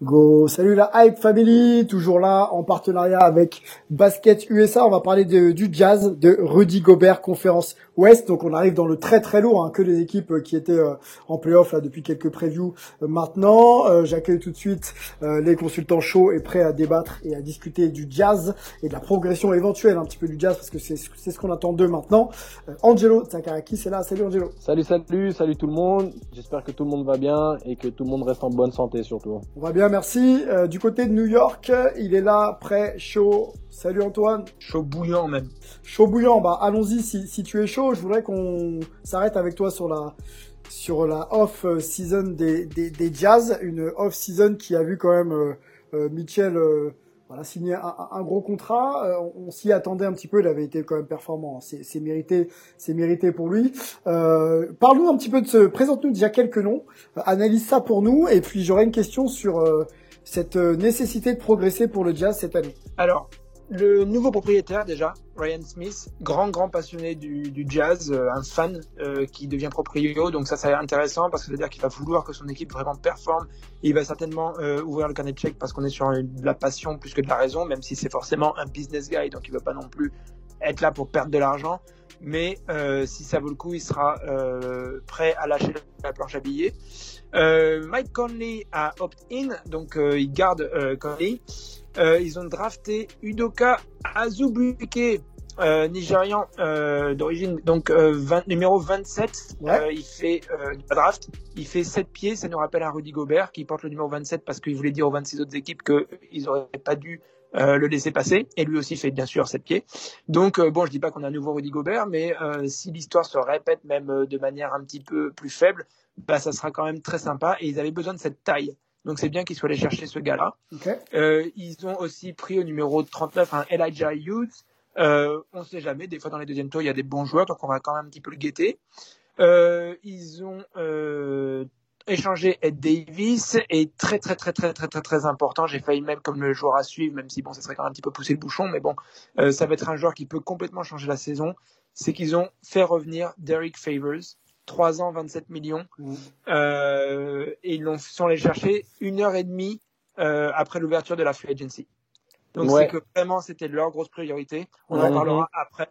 Go, salut la Hype Family, toujours là en partenariat avec Basket USA. On va parler du Jazz, de Rudy Gobert, conférence Ouest. Donc on arrive dans le très très lourd, hein, que les équipes euh, qui étaient euh, en playoff là depuis quelques previews euh, maintenant. Euh, J'accueille tout de suite les consultants chauds et prêts à débattre et à discuter du Jazz et de la progression éventuelle un petit peu du Jazz parce que c'est ce qu'on attend d'eux maintenant. Angelo Tsakaraki, c'est là. Salut Angelo. Salut, salut, salut tout le monde. J'espère que tout le monde va bien et que tout le monde reste en bonne santé surtout. On va bien, merci. du côté de New York, il est là, prêt, chaud. Salut Antoine. Chaud bouillant même. Chaud bouillant, bah allons-y si, si tu es chaud. Je voudrais qu'on s'arrête avec toi sur la sur la off season des, des, des Jazz, une off season qui a vu quand même euh, euh, Mitchell euh, voilà, signer un, un gros contrat. Euh, on, s'y attendait un petit peu, il avait été quand même performant. C'est, c'est mérité, c'est mérité pour lui. Euh, Parle-nous un petit peu de ce, présente-nous déjà quelques noms, euh, analyse ça pour nous, et puis j'aurais une question sur cette nécessité de progresser pour le Jazz cette année. Alors, le nouveau propriétaire déjà, Ryan Smith, grand grand passionné du, du jazz, euh, un fan euh, qui devient propriétaire, donc ça c'est intéressant parce que ça veut dire qu'il va vouloir que son équipe vraiment performe. il va certainement euh, ouvrir le carnet de chèque parce qu'on est sur de la passion plus que de la raison, même si c'est forcément un business guy, donc il veut pas non plus être là pour perdre de l'argent. Mais si ça vaut le coup, il sera prêt à lâcher la planche à billets. Mike Conley a opt-in, donc il garde Conley. Euh, ils ont drafté Udoka Azubuike, euh, nigérian euh, d'origine, donc euh, numéro 27. Euh, il fait draft, il fait 7 pieds. Ça nous rappelle un Rudy Gobert qui porte le numéro 27 parce qu'il voulait dire aux 26 autres équipes qu'ils n'auraient pas dû le laisser passer. Et lui aussi fait bien sûr 7 pieds. Donc bon, je dis pas qu'on a un nouveau Rudy Gobert, mais si l'histoire se répète même de manière un petit peu plus faible, bah ça sera quand même très sympa. Et ils avaient besoin de cette taille. Donc c'est bien qu'ils soient allés chercher ce gars-là. Euh, ils ont aussi pris au numéro 39 un Elijah Hughes. Euh, on ne sait jamais, des fois dans les deuxièmes tours, il y a des bons joueurs, donc on va quand même un petit peu le guetter. Euh, ils ont échangé Ed Davis et très très très très très très très important, j'ai failli même comme le joueur à suivre, même si bon, ça serait quand même un petit peu pousser le bouchon, mais bon, ça va être un joueur qui peut complètement changer la saison. C'est qu'ils ont fait revenir Derek Favors, 3 ans, 27 millions. Mmh. Euh, et ils l'ont, sont allés chercher une heure et demie euh, après l'ouverture de la free agency. Donc c'est que vraiment c'était leur grosse priorité. On en parlera après.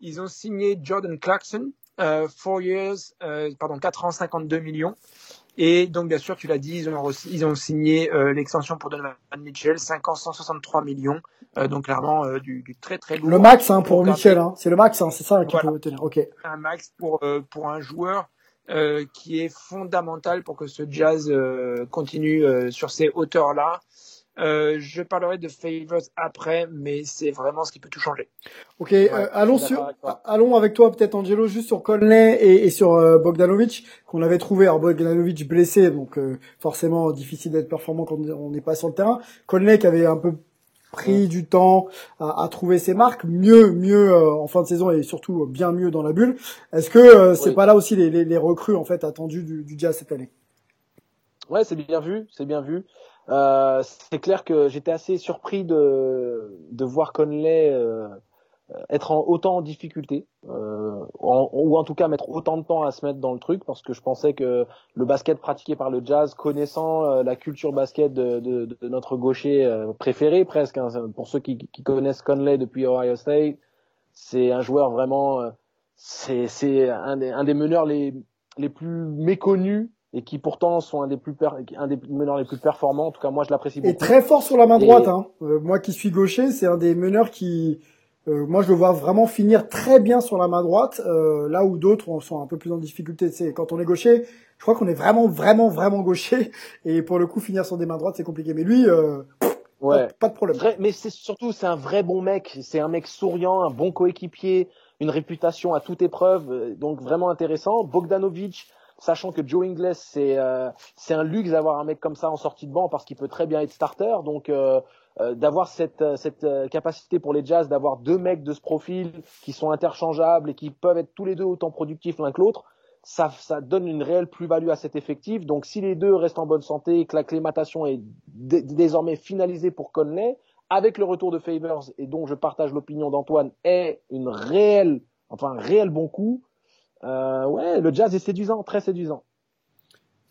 Ils ont signé Jordan Clarkson, euh, four years, euh, pardon, 4 ans, 52 millions. Et donc, bien sûr, tu l'as dit, ils ont, ils ont signé euh, l'extension pour Donovan Mitchell, 5 ans, 163 millions. Euh, donc, clairement, euh, du, du, très, très lourd. Le max hein, pour, Mitchell, hein. c'est le max, hein, c'est ça qu'il faut tenir. Ok. Un max pour, pour un joueur qui est fondamental pour que ce jazz continue sur ces hauteurs-là. Euh, je parlerai de Favors après, mais c'est vraiment ce qui peut tout changer. Ok, euh, allons sur, allons avec toi peut-être Angelo juste sur Conley et, et sur euh, Bogdanovic qu'on avait trouvé. Alors Bogdanovic blessé, donc euh, forcément difficile d'être performant quand on n'est pas sur le terrain. Conley qui avait un peu pris du temps à, à, trouver ses marques, mieux, mieux en fin de saison et surtout bien mieux dans la bulle. Est-ce que c'est pas là aussi les, les, les, recrues en fait attendues du, du Jazz cette année? Ouais, c'est bien vu, c'est bien vu. Euh, c'est clair que j'étais assez surpris de, de voir Conley euh, être en, autant en difficulté, euh, ou en tout cas mettre autant de temps à se mettre dans le truc, parce que je pensais que le basket pratiqué par le Jazz, connaissant euh, la culture basket de, de, de notre gaucher euh, préféré presque, hein, pour ceux qui, qui, connaissent Conley depuis Ohio State, c'est un joueur vraiment, c'est un des, un des meneurs les, les plus méconnus et qui pourtant sont un des plus un des meneurs les plus performants. En tout cas, moi, je l'apprécie beaucoup. Et très fort sur la main droite. Hein. Euh, moi, qui suis gaucher, c'est un des meneurs qui Euh, moi, je le vois vraiment finir très bien sur la main droite, euh, là où d'autres sont un peu plus en difficulté. C'est quand on est gaucher, je crois qu'on est vraiment, vraiment, vraiment gaucher, et pour le coup, finir sur des mains droites, c'est compliqué. Mais lui, euh, Ouais. pas, pas de problème. Vrai- mais c'est surtout c'est un vrai bon mec, c'est un mec souriant, un bon coéquipier, une réputation à toute épreuve, euh, donc vraiment intéressant. Bogdanovic, sachant que Joe Ingles c'est euh, c'est un luxe d'avoir un mec comme ça en sortie de banc parce qu'il peut très bien être starter, donc euh, euh, d'avoir cette cette capacité pour les Jazz d'avoir deux mecs de ce profil qui sont interchangeables et qui peuvent être tous les deux autant productifs l'un que l'autre. Ça, ça donne une réelle plus-value à cet effectif. Donc, si les deux restent en bonne santé et que l'acclimatation est dé- désormais finalisée pour Conley, avec le retour de Favors et dont je partage l'opinion d'Antoine est une réelle, enfin un réel bon coup. Euh, ouais, le jazz est séduisant, très séduisant.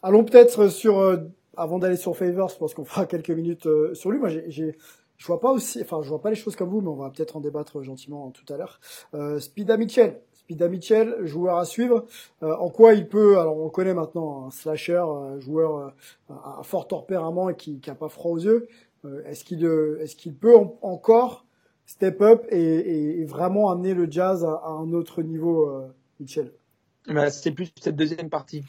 Allons peut-être sur, euh, avant d'aller sur Favors, parce qu'on fera quelques minutes euh, sur lui. Moi, j'ai, je vois pas aussi, enfin, je vois pas les choses comme vous, mais on va peut-être en débattre gentiment tout à l'heure. Euh, Spida Mitchell, Spida Mitchell, joueur à suivre. Euh, en quoi il peut, alors on connaît maintenant, un slasher, un joueur euh, à fort tempérament et qui, qui a pas froid aux yeux. Euh, est-ce qu'il, euh, est-ce qu'il peut en- encore step up et, et- vraiment amener le jazz à, à un autre niveau, euh, Mitchell C'est plus cette deuxième partie.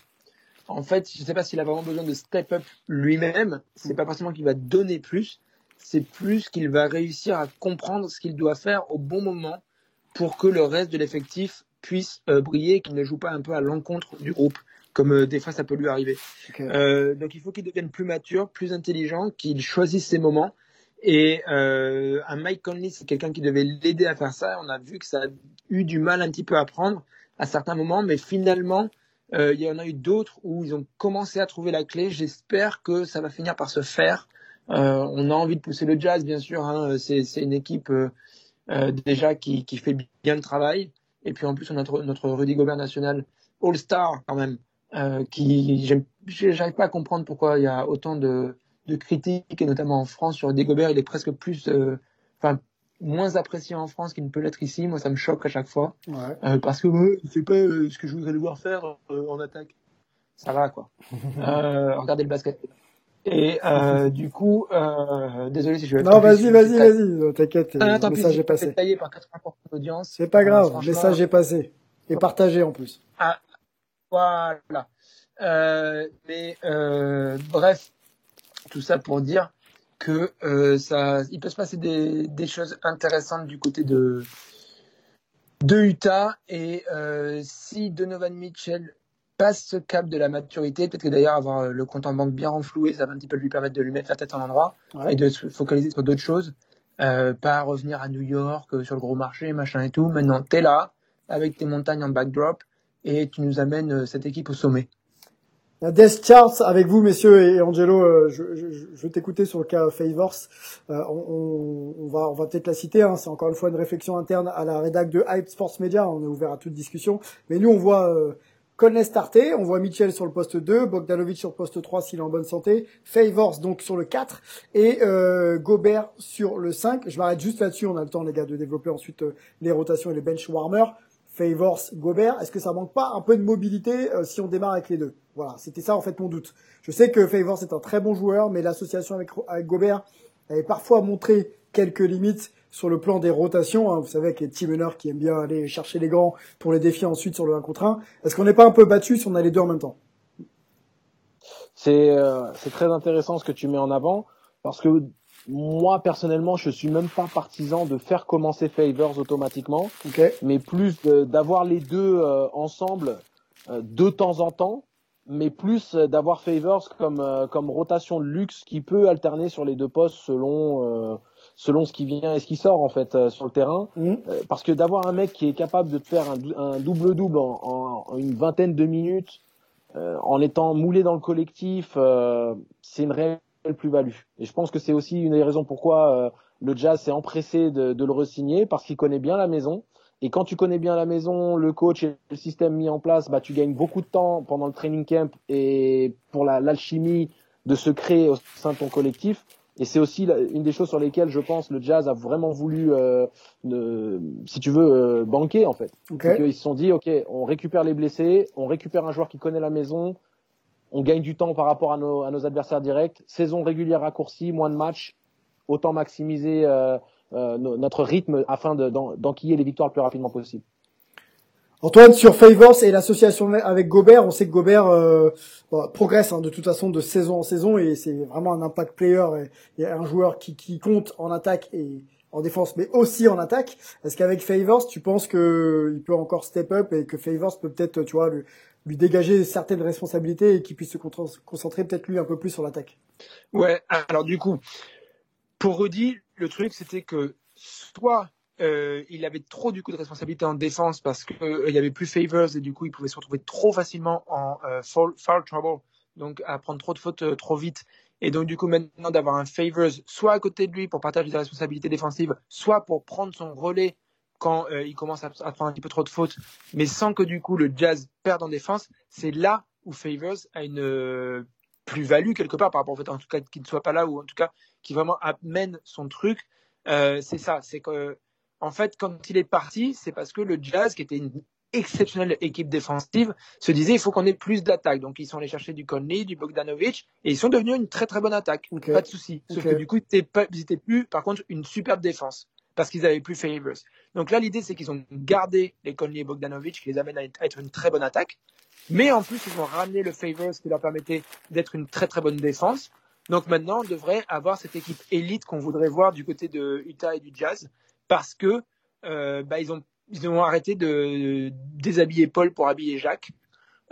En fait, je ne sais pas s'il a vraiment besoin de step up lui-même. C'est pas forcément qu'il va donner plus. C'est plus qu'il va réussir à comprendre ce qu'il doit faire au bon moment pour que le reste de l'effectif puisse euh, briller, qu'il ne joue pas un peu à l'encontre du groupe, comme euh, des fois ça peut lui arriver. Euh, donc il faut qu'il devienne plus mature, plus intelligent, qu'il choisisse ses moments. Et euh, un Mike Conley, c'est quelqu'un qui devait l'aider à faire ça. On a vu que ça a eu du mal un petit peu à prendre à certains moments, mais finalement, euh, il y en a eu d'autres où ils ont commencé à trouver la clé. J'espère que ça va finir par se faire. Euh, on a envie de pousser le jazz, bien sûr. Hein. C'est, une équipe euh, déjà qui, qui fait bien le travail. Et puis en plus, on a notre, notre Rudy Gobert national, All-Star quand même, euh, qui j'arrive pas à comprendre pourquoi il y a autant de, de critiques, et notamment en France sur Rudy Gobert. Il est presque plus, euh, enfin, moins apprécié en France qu'il ne peut l'être ici. Moi, ça me choque à chaque fois. Ouais. Euh, parce que il fait pas euh, ce que je voudrais le voir faire euh, en attaque. Ça va quoi. regardez le basket. Et du coup, désolé si je vais Non, vas-y, vas-y, vas-y, t'inquiète, Ah, le message est passé. taillé par 80% d'audience. C'est pas grave, le message est passé. Et partagé en plus. Voilà. Euh, mais bref, tout ça pour dire que euh, ça, il peut se passer des, des choses intéressantes du côté de de Utah et euh, si Donovan Mitchell passe ce cap de la maturité, peut-être que d'ailleurs avoir euh, le compte en banque bien renfloué, ça va un petit peu lui permettre de lui mettre la tête en endroit Ouais. et de se focaliser sur d'autres choses, euh, pas revenir à New York sur le gros marché, machin et tout. Maintenant, t'es là avec tes montagnes en backdrop et tu nous amènes cette équipe au sommet. Death Charts avec vous, messieurs, et Angelo, euh, je, je, je vais t'écouter sur le cas Favors. Euh, on, on- va, on va peut-être la citer. Hein, c'est encore une fois une réflexion interne à la rédac de Hype Sports Media. On est ouvert à toute discussion. Mais nous, on voit euh, on voit Mitchell sur le poste 2, Bogdanovic sur le poste 3 s'il est en bonne santé, Favors donc sur le 4 et euh, Gobert sur le 5. Je m'arrête juste là-dessus. On a le temps, les gars, de développer ensuite euh, les rotations et les bench warmers. Favors, Gobert, est-ce que ça manque pas un peu de mobilité euh, si on démarre avec les deux? Voilà, c'était ça en fait mon doute. Je sais que Favors est un très bon joueur, mais l'association avec, avec Gobert avait parfois montré quelques limites sur le plan des rotations. hein. Vous savez, avec les team meneurs qui aiment bien aller chercher les grands pour les défier ensuite sur le 1 contre 1. Est-ce qu'on n'est pas un peu battu si on a les deux en même temps? C'est euh, c'est très intéressant ce que tu mets en avant parce que moi personnellement, je suis même pas partisan de faire commencer Favors automatiquement, mais plus d'avoir les deux euh, ensemble euh, de temps en temps, mais plus euh, d'avoir Favors comme euh, comme rotation de luxe qui peut alterner sur les deux postes selon euh, selon ce qui vient et ce qui sort en fait euh, sur le terrain. Euh, parce que d'avoir un mec qui est capable de te faire un, dou- un double-double en, en- en une vingtaine de minutes, euh, en étant moulé dans le collectif, euh, c'est une réelle plus-value. Et je pense que c'est aussi une des raisons pourquoi euh, le Jazz s'est empressé de, de le resigner, parce qu'il connaît bien la maison. Et quand tu connais bien la maison, le coach et le système mis en place, bah, tu gagnes beaucoup de temps pendant le training camp et pour la- l'alchimie de se créer au sein de ton collectif. Et c'est aussi une des choses sur lesquelles je pense le Jazz a vraiment voulu, euh, ne- si tu veux, euh, banquer en fait. Qu'ils se sont dit, ok, on récupère les blessés, on récupère un joueur qui connaît la maison, on gagne du temps par rapport à nos, à nos adversaires directs. Saison régulière raccourcie, moins de matchs, autant maximiser euh, notre rythme afin de- d'en- d'enquiller les victoires le plus rapidement possible. Antoine, sur Favors et l'association avec Gobert, on sait que Gobert euh, progresse hein, de toute façon de saison en saison et c'est vraiment un impact player et, et un joueur qui, qui compte en attaque et en défense, mais aussi en attaque. Est-ce qu'avec Favors, tu penses que il peut encore step up et que Favors peut peut-être, tu vois, lui, lui dégager certaines responsabilités et qu'il puisse se concentrer peut-être lui un peu plus sur l'attaque? Ouais, alors du coup, pour Rudy, le truc c'était que soit euh, il avait trop du coup de responsabilité en défense parce que euh, il y avait plus favors et du coup il pouvait se retrouver trop facilement en euh, foul, trouble, donc à prendre trop de fautes euh, trop vite. Et donc du coup maintenant d'avoir un favors soit à côté de lui pour partager des responsabilités défensives, soit pour prendre son relais quand euh, il commence à, prendre un petit peu trop de fautes, mais sans que du coup le Jazz perde en défense, c'est là où Favors a une plus-value quelque part par rapport au fait en tout cas qu'il ne soit pas là ou en tout cas qui vraiment amène son truc. Euh, c'est ça, c'est que en fait quand il est parti, c'est parce que le Jazz qui était une exceptionnelle équipe défensive se disait il faut qu'on ait plus d'attaques. Donc ils sont allés chercher du Conley, du Bogdanovic et ils sont devenus une très très bonne attaque. Pas de souci. Sauf que du coup ils étaient pas- ils étaient plus par contre une superbe défense parce qu'ils avaient plus Favors. Donc là l'idée c'est qu'ils ont gardé les Conley et Bogdanovic qui les amènent à être une très bonne attaque. Mais en plus, ils ont ramené le Favors qui leur permettait d'être une très très bonne défense. Donc maintenant, on devrait avoir cette équipe élite qu'on voudrait voir du côté de Utah et du Jazz parce que euh, bah, ils ont ils ont arrêté de déshabiller Paul pour habiller Jacques.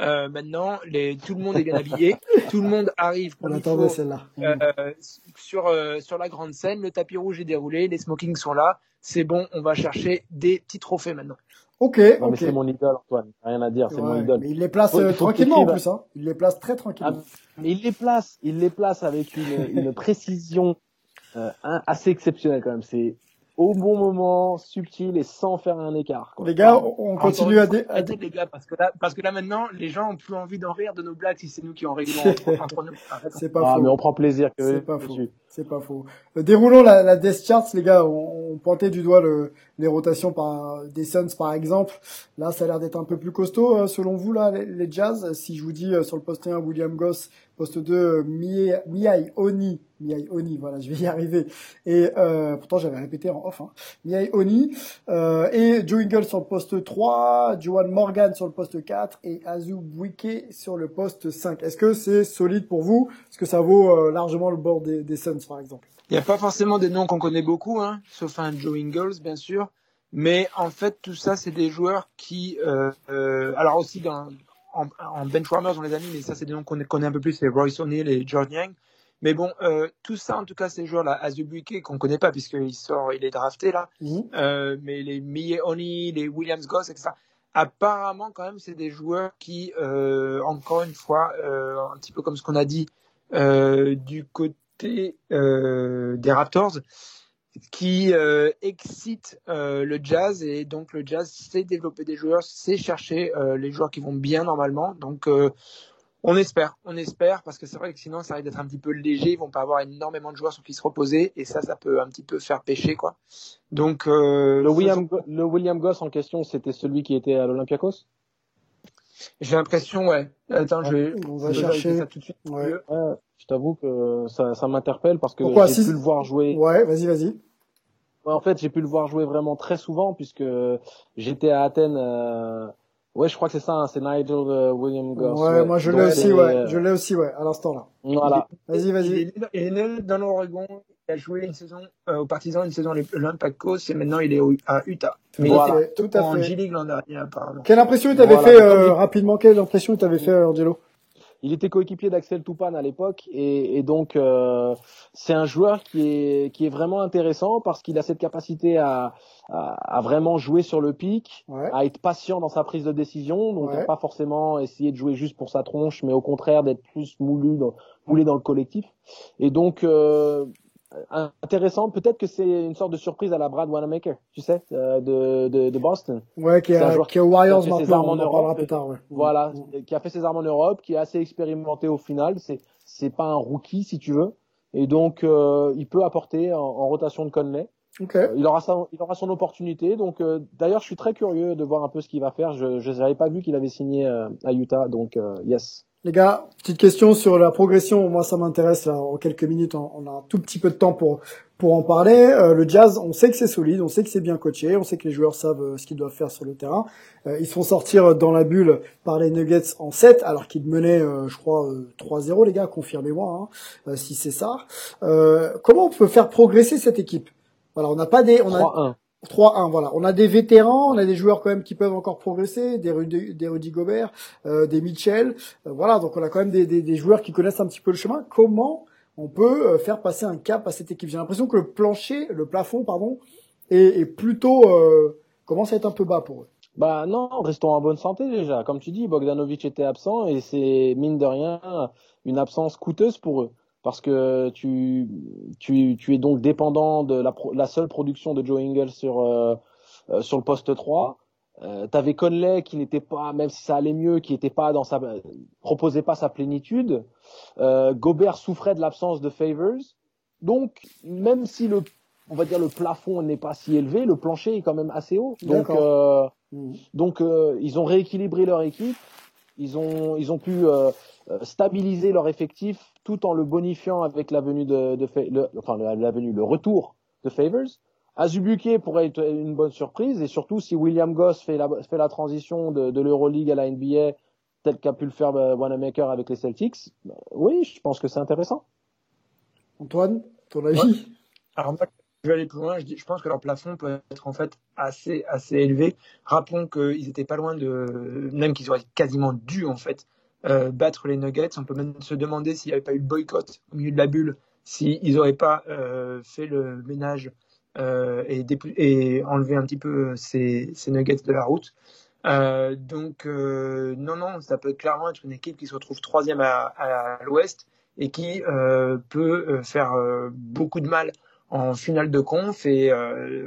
Euh, maintenant, les, tout le monde est bien habillé, tout le monde arrive On comme il faut, celle-là. euh, sur sur la grande scène. Le tapis rouge est déroulé, les smokings sont là. C'est bon, on va chercher des petits trophées maintenant. Ok, Non, mais ok. c'est mon idole, Antoine. Rien à dire, c'est mon idole. mais il les place euh, tranquillement en plus. Hein. Il les place très tranquillement. Ah, mais il les place, il les place avec une, une précision euh, assez exceptionnelle quand même. C'est au bon moment, subtil et sans faire un écart. quoi. Les gars, on on continue à, dé- à les gars, parce que là, parce que là maintenant, les gens ont plus envie d'en rire de nos blagues si c'est nous qui en rigolons entre, entre nous. Arrête. C'est pas Ah, faux. mais on prend plaisir que C'est pas faux. C'est pas faux. Déroulons la, la Death Charts, les gars. On, on pointait du doigt le, les rotations par des Suns, par exemple. Là, ça a l'air d'être un peu plus costaud, euh, selon vous, là, les, les Jazz. Si je vous dis euh, sur le poste 1, William Goss, poste 2, euh, Mihai Oni, Mihai Oni, voilà, je vais y arriver. Et euh, pourtant, j'avais répété en off. Hein. Mihai Oni euh, et Joe Ingles sur le poste 3, Joan Morgan sur le poste 4 et Azu Bouike sur le poste 5. Est-ce que c'est solide pour vous? Est-ce que ça vaut largement le bord des, Suns, par exemple? Il n'y a pas forcément des noms qu'on connaît beaucoup, hein, sauf un Joe Ingles, bien sûr. Mais en fait, tout ça, c'est des joueurs qui, alors aussi dans, en, en benchwarmers, on les a mis, mais ça, c'est des noms qu'on connaît un peu plus, c'est Royce O'Neal et George Yang. Mais bon, euh, tout ça, en tout cas, ces joueurs-là, Azubuike, qu'on connaît pas puisqu'il sort, il est drafté là, euh, mais les Mie Oni, les Williams Goss, etc. Apparemment, quand même, c'est des joueurs qui, euh, encore une fois, un petit peu comme ce qu'on a dit du côté des Raptors, qui euh, excitent euh, le jazz et donc le jazz sait développer des joueurs, sait chercher euh, les joueurs qui vont bien normalement. Donc euh, on espère, on espère parce que c'est vrai que sinon ça risque d'être un petit peu léger. Ils vont pas avoir énormément de joueurs sur qui se reposer et ça, ça peut un petit peu faire pêcher quoi. Donc euh, Le William, le William Goss en question, c'était celui qui était à l'Olympiakos? J'ai l'impression ouais. Attends, je vais, On va je vais chercher. ça tout de suite. Ouais. Ouais, je t'avoue que ça, ça m'interpelle parce que Pourquoi j'ai Si- pu le voir jouer. Ouais, vas-y, vas-y. Ouais, en fait, j'ai pu le voir jouer vraiment très souvent puisque j'étais à Athènes. euh, Ouais, je crois que c'est ça, hein, c'est Nigel euh, William Goss. Ouais, moi je l'ai aussi, ouais. euh, Je l'ai aussi, ouais, à l'instant là. Voilà. Vas-y, vas-y. il est né dans l'Oregon. Il a joué une saison euh, aux Partisans, une saison à l'Olympiakos et maintenant il est au- à Utah. Mais Voilà. il était Tout à en fait. G-League l'an dernier apparemment. Quelle impression il t'avait Voilà, fait euh, rapidement? Quelle impression il t'avait fait, euh, Angelo? Il était coéquipier d'Axel Toupane à l'époque et, et donc euh, c'est un joueur qui est qui est vraiment intéressant parce qu'il a cette capacité à, à, à vraiment jouer sur le pic, Ouais. à être patient dans sa prise de décision, donc Ouais. pas forcément essayer de jouer juste pour sa tronche, mais au contraire d'être plus moulu dans, moulé dans le collectif. Et donc euh, intéressant, peut-être que c'est une sorte de surprise à la Brad Wanamaker, tu sais, euh, de, de, de Boston. Ouais, qui joueur qui est Warriors a fait ses maintenant, armes on en parlera Europe. plus tard, ouais. Voilà, Mm. qui a fait ses armes en Europe, qui est assez expérimenté au final. C'est c'est pas un rookie si tu veux, et donc euh, il peut apporter en, en rotation de Conley. Ok. Euh, Il aura sa, il aura son opportunité. Donc euh, d'ailleurs, je suis très curieux de voir un peu ce qu'il va faire. Je je n'avais pas vu qu'il avait signé euh, à Utah, donc euh, yes. Les gars, petite question sur la progression. Moi, ça m'intéresse. En quelques minutes, on a un tout petit peu de temps pour pour en parler. Euh, le Jazz, on sait que c'est solide, on sait que c'est bien coaché, on sait que les joueurs savent euh, ce qu'ils doivent faire sur le terrain. Euh, ils se font sortir dans la bulle par les Nuggets en 7, alors qu'ils menaient, je crois, 3-0, les gars. Confirmez-moi hein, si c'est ça. comment on peut faire progresser cette équipe? Voilà, on n'a pas des, on a 3-1, voilà. On a des vétérans, on a des joueurs quand même qui peuvent encore progresser, des Rudy, des Gobert, euh, des Mitchell, euh, voilà. Donc on a quand même des, joueurs qui connaissent un petit peu le chemin. Comment on peut euh, faire passer un cap à cette équipe? J'ai l'impression que le plancher, le plafond, pardon, est, est plutôt commence à être un peu bas pour eux. Bah non, restons en bonne santé déjà. Comme tu dis, Bogdanovic était absent et c'est mine de rien une absence coûteuse pour eux parce que tu, tu, tu es donc dépendant de la, la seule production de Joe Ingles sur, euh, euh, sur le poste 3. Euh, tu avais Conley qui n'était pas, même si ça allait mieux, qui n'était pas dans sa, proposait pas sa plénitude. Euh, Gobert souffrait de l'absence de Favors. Donc, même si le, on va dire le plafond n'est pas si élevé, le plancher est quand même assez haut. Donc, euh, mmh. donc ils ont rééquilibré leur équipe. Ils ont, ils ont pu stabiliser leur effectif tout en le bonifiant avec la venue de, de le, enfin la venue, le retour de Favors. Azubuike pourrait être une bonne surprise et surtout si William Goss fait la, fait la transition de, de l'Euroleague à la NBA tel qu'a pu le faire euh, Wanamaker avec les Celtics, bah, oui, je pense que c'est intéressant. Antoine, ton avis? Je vais aller plus loin. Je, pense que leur plafond peut être en fait assez assez élevé. Rappelons qu'ils étaient pas loin de, même qu'ils auraient quasiment dû en fait euh, battre les Nuggets. On peut même se demander s'il n'y avait pas eu de boycott au milieu de la bulle, s'ils n'auraient pas euh, fait le ménage euh, et, enlevé un petit peu ces, ces Nuggets de la route. Euh, donc euh, non, non, ça peut clairement être une équipe qui se retrouve troisième à, à l'Ouest et qui peut faire beaucoup de mal en finale de conf. Et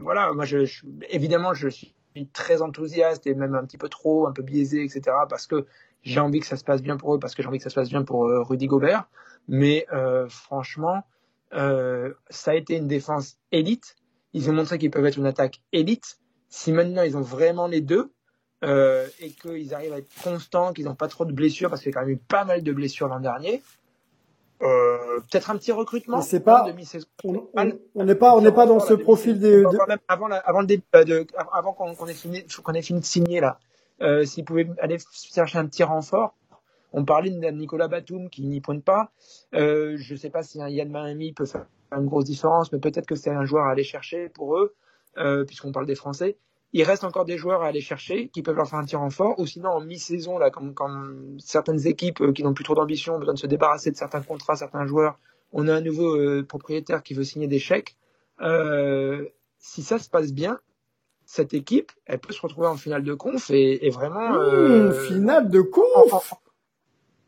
voilà, moi, évidemment, je suis très enthousiaste et même un petit peu trop, un peu biaisé, etc. Parce que j'ai envie que ça se passe bien pour eux parce que j'ai envie que ça se passe bien pour euh, Rudy Gobert. Mais euh, franchement, euh, ça a été une défense élite. Ils ont montré qu'ils peuvent être une attaque élite. Si maintenant ils ont vraiment les deux euh, et qu'ils arrivent à être constants, qu'ils n'ont pas trop de blessures parce qu'il y a quand même eu pas mal de blessures l'an dernier. Euh, peut-être un petit recrutement. C'est pas. On n'est pas, on n'est pas dans ce profil des. Avant, la, avant le début, euh, de, avant qu'on ait fini, qu'on ait fini de signer là. Euh, S'ils pouvaient aller chercher un petit renfort. On parlait de Nicolas Batum qui n'y pointe pas. Euh, je ne sais pas si un Yann Miami peut faire une grosse différence, mais peut-être que c'est un joueur à aller chercher pour eux, puisqu'on parle des Français. Il reste encore des joueurs à aller chercher qui peuvent leur faire un petit renfort, ou sinon en mi-saison, là, comme, comme certaines équipes euh, qui n'ont plus trop d'ambition, ont besoin de se débarrasser de certains contrats, certains joueurs. On a un nouveau euh, propriétaire qui veut signer des chèques. Euh, si ça se passe bien, cette équipe, elle peut se retrouver en finale de conf et, et vraiment. Mmh, finale de conf.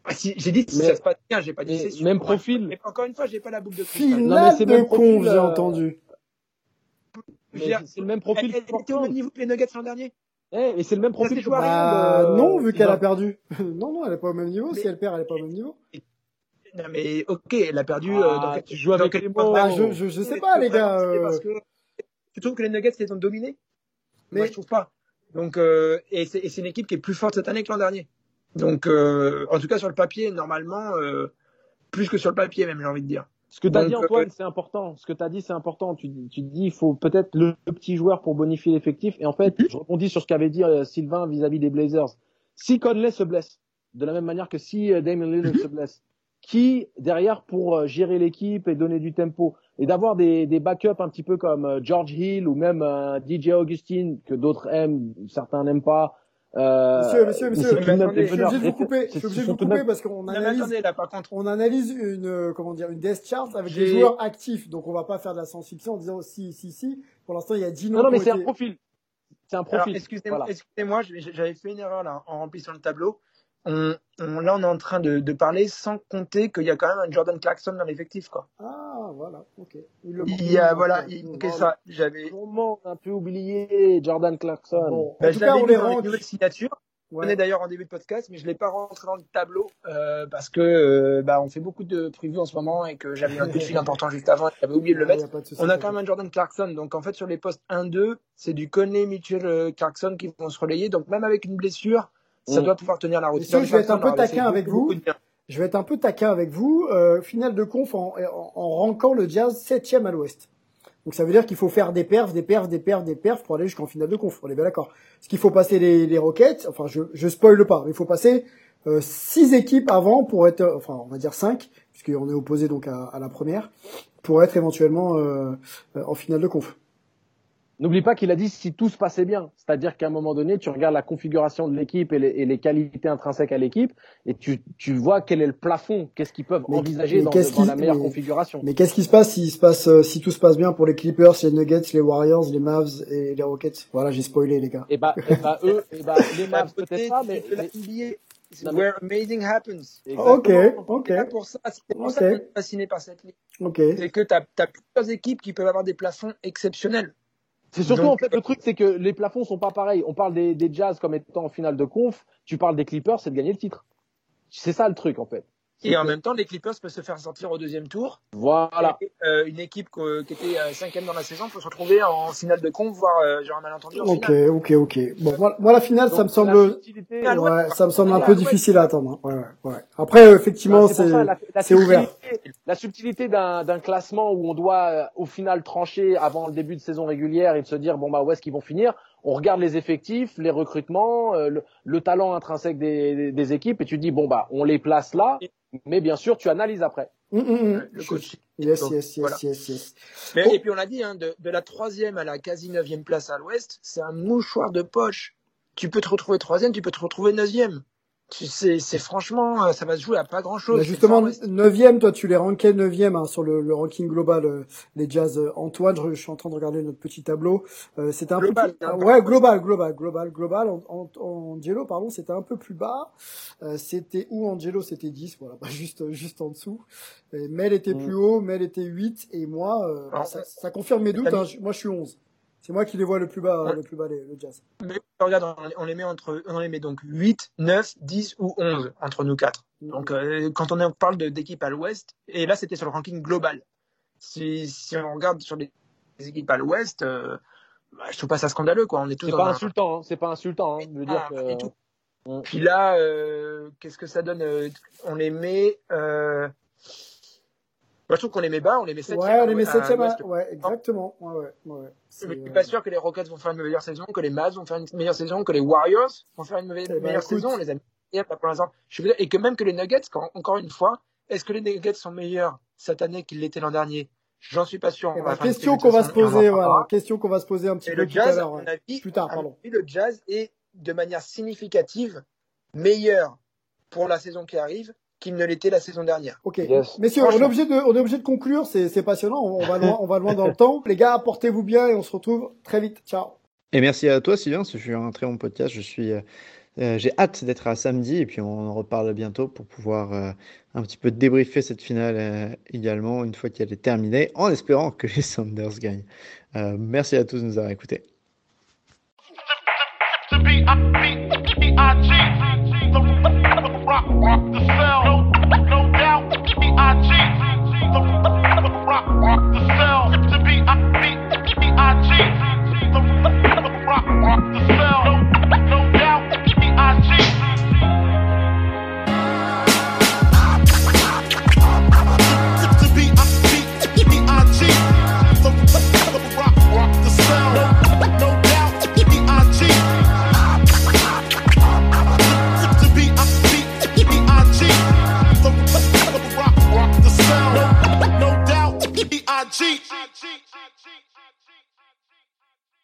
Si, j'ai dit si ça se passe bien, j'ai pas dit c'est Même profil. Mais encore une fois, j'ai pas la boucle de cristal. Finale de conf, j'ai euh, entendu. C'est le même profil. Elle, elle était au même niveau que les Nuggets l'an dernier. Eh, et c'est le même profil. Bah, non, vu qu'elle a perdu. non, non, elle est pas au même niveau. Mais... Si elle perd, elle est pas au même niveau. Non, mais ok, elle a perdu. Euh, ah, tu joues avec les mots. Bah, je, je, je sais pas, les gars. Parce que tu trouves que les Nuggets les ont dominés mais Moi, je trouve pas. Donc, euh, et c'est une équipe qui est plus forte cette année que l'an dernier. Donc, euh, en tout cas, sur le papier, normalement, euh, plus que sur le papier, même, j'ai envie de dire. Ce que tu as dit, Antoine, c'est important. Ce que tu as dit, c'est important. Tu, tu dis, il faut peut-être le, petit joueur pour bonifier l'effectif. Et en fait, mhm. je rebondis sur ce qu'avait dit euh, Sylvain vis-à-vis des Blazers. Si Conley se blesse, de la même manière que si euh, Damon Lillard mhm. se blesse, qui derrière pour euh, gérer l'équipe et donner du tempo et d'avoir des, des backups un petit peu comme euh, George Hill ou même DJ Augustine que d'autres aiment, certains n'aiment pas. Euh, monsieur, monsieur, monsieur, je suis obligé de vous couper, je suis obligé de vous couper parce qu'on analyse, là, par contre. on analyse une, comment dire, une death chart avec des joueurs actifs, donc on va pas faire de la science-fiction en disant si, si, si. Pour l'instant, il y a 10 noms. Non, non, mais c'est un profil. C'est un profil. Excusez-moi, voilà. excusez-moi, j'avais fait une erreur là en remplissant le tableau on, on, là, on est en train de, de parler sans compter qu'il y a quand même un Jordan Clarkson dans l'effectif, quoi. Ah, voilà, ok. Il, il y a, voilà, il manquait ça. J'avais. un peu oublié Jordan Clarkson. Bon, ben, je l'avais mis dans les nouvelles signatures. Ouais. On est d'ailleurs en début de podcast, mais je l'ai pas rentré dans le tableau euh, parce que euh, bah, on fait beaucoup de previews en ce moment et que j'avais un coup de fil important juste avant et j'avais oublié de le mettre. on a quand même un Jordan Clarkson, donc en fait sur les postes 1-2, c'est du Conley, Mitchell, euh, Clarkson qui vont se relayer. Donc même avec une blessure, ça Mm. doit pouvoir tenir la route. Messieurs, je vais être un peu taquin avec vous. Je vais être un peu taquin avec vous. Euh, finale de conf en, en, en rankant le Jazz septième à l'Ouest. Donc ça veut dire qu'il faut faire des perfs, des perfs, des perfs, des perfs pour aller jusqu'en finale de conf. On est bien d'accord. Parce qu'il faut passer les, les Rockets. Enfin, je, je spoile pas. Mais il faut passer euh, six équipes avant pour être, enfin, on va dire cinq, puisqu'on est opposé donc à, à la première, pour être éventuellement euh, euh, en finale de conf. N'oublie pas qu'il a dit si tout se passait bien. C'est-à-dire qu'à un moment donné, tu regardes la configuration de l'équipe et les, et les qualités intrinsèques à l'équipe et tu, tu vois quel est le plafond, qu'est-ce qu'ils peuvent Mais- envisager mais dans, la meilleure mais- configuration. Mais qu'est-ce qui se passe s'il se passe, euh, si tout se passe bien pour les Clippers, les Nuggets, les Warriors, les Mavs et les Rockets? Voilà, j'ai spoilé les gars. Et bah, et bah eux, et bah, les Mavs peut-être pas, mais, mais- Where amazing happens. Ok, Exactement. ok, C'est là pour ça, c'est pour ça Ok. que je suis fasciné par cette ligue. ok. C'est que tu as, plusieurs équipes qui peuvent avoir des plafonds exceptionnels. C'est surtout Donc, en fait le truc, c'est que les plafonds sont pas pareils. On parle des, des Jazz comme étant en finale de conf. Tu parles des Clippers, c'est de gagner le titre. C'est ça le truc en fait. Et en même temps, les Clippers peuvent se faire sortir au deuxième tour. Voilà. Et, euh, une équipe que- qui était euh, cinquième dans la saison peut se retrouver en finale de conf, voire euh, genre un malentendu en Ok, finale. ok, ok. Bon, moi, moi, la finale, ça me semble, Ah, ouais. ouais, ça me semble un peu ouais. difficile à attendre. hein. Ouais, ouais, ouais. Après, euh, effectivement, c'est, c'est ouvert. La subtilité d'un d'un classement où on doit euh, au final trancher avant le début de saison régulière et de se dire bon bah où est-ce qu'ils vont finir? On regarde les effectifs, les recrutements, euh, le, le talent intrinsèque des, des, des équipes et tu dis bon bah on les place là, mais bien sûr tu analyses après. Hum, hum, hum. Le coach. Yes, Donc, yes, yes, voilà. yes, yes. Mais, Oh. Et puis on l'a dit, hein, de, de la troisième à la quasi neuvième place à l'ouest, c'est un mouchoir de poche. Tu peux te retrouver troisième, tu peux te retrouver neuvième. Tu sais, c'est franchement, euh, ça va se jouer à pas grand chose. Bah, justement, neuvième, toi, tu les rankais neuvième hein, sur le, le ranking global euh, les Jazz. Euh, Antoine, je, je suis en train de regarder notre petit tableau. Euh, c'était un Global, peu, plus- hein, par ouais, global, global, global, global. En, en, en Angelo, pardon, c'était un peu plus bas. Euh, c'était où Angelo, c'était 10, voilà, bah, juste, juste en dessous. Et Mel était Mm. plus haut, Mel était 8, et moi, euh, bah, ça, ça confirme mes doutes. Hein, moi, je suis 11. C'est moi qui les vois le plus bas, Ouais. le plus bas les, le Jazz. Mais regarde, on, on les met entre, on les met donc 8, 9, 10 ou 11 entre nous quatre. Donc, euh, quand on parle d'équipe à l'ouest, et là, c'était sur le ranking global. Si, si on regarde sur les, les équipes à l'ouest, euh, bah, je trouve pas ça scandaleux, quoi. On est tous C'est pas un- insultant, hein, c'est pas insultant hein, de dire Ah, que. pas du tout. Mm. Puis là, euh, qu'est-ce que ça donne On les met. Euh... Je trouve qu'on les met bas, on les met 7 Ouais, on les met septième. à- Ouais, exactement. Ouais, ouais, ouais. Mais je suis euh, pas sûr que les Rockets vont faire une meilleure saison, que les Mavs vont faire une meilleure saison, que les Warriors vont faire une meilleure, Eh ben, meilleure saison. On les a mis pour l'instant. Et que même que les Nuggets, quand- encore une fois, est-ce que les Nuggets sont meilleurs cette année qu'ils l'étaient l'an dernier? J'en suis pas sûr. Eh On ben, va question qu'on va se poser, voilà. Question qu'on va se poser un petit Et peu avis, Plus tard, à mon pardon. avis, le Jazz est de manière significative meilleur pour la saison qui arrive qu'il ne l'était la saison dernière. Ok. Yes. Messieurs, on est obligé de, on est obligé de conclure. C'est, c'est passionnant. On, on va loin, on va loin dans le temps. Les gars, portez-vous bien et on se retrouve très vite. Ciao. Et merci à toi, Sylvain. Ce fut un très bon podcast. Je suis, euh, euh, j'ai hâte d'être à samedi et puis on en reparle bientôt pour pouvoir euh, un petit peu débriefer cette finale euh, également une fois qu'elle est terminée, en espérant que les Sanders gagnent. Euh, merci à tous de nous avoir écoutés. the rock rock the cell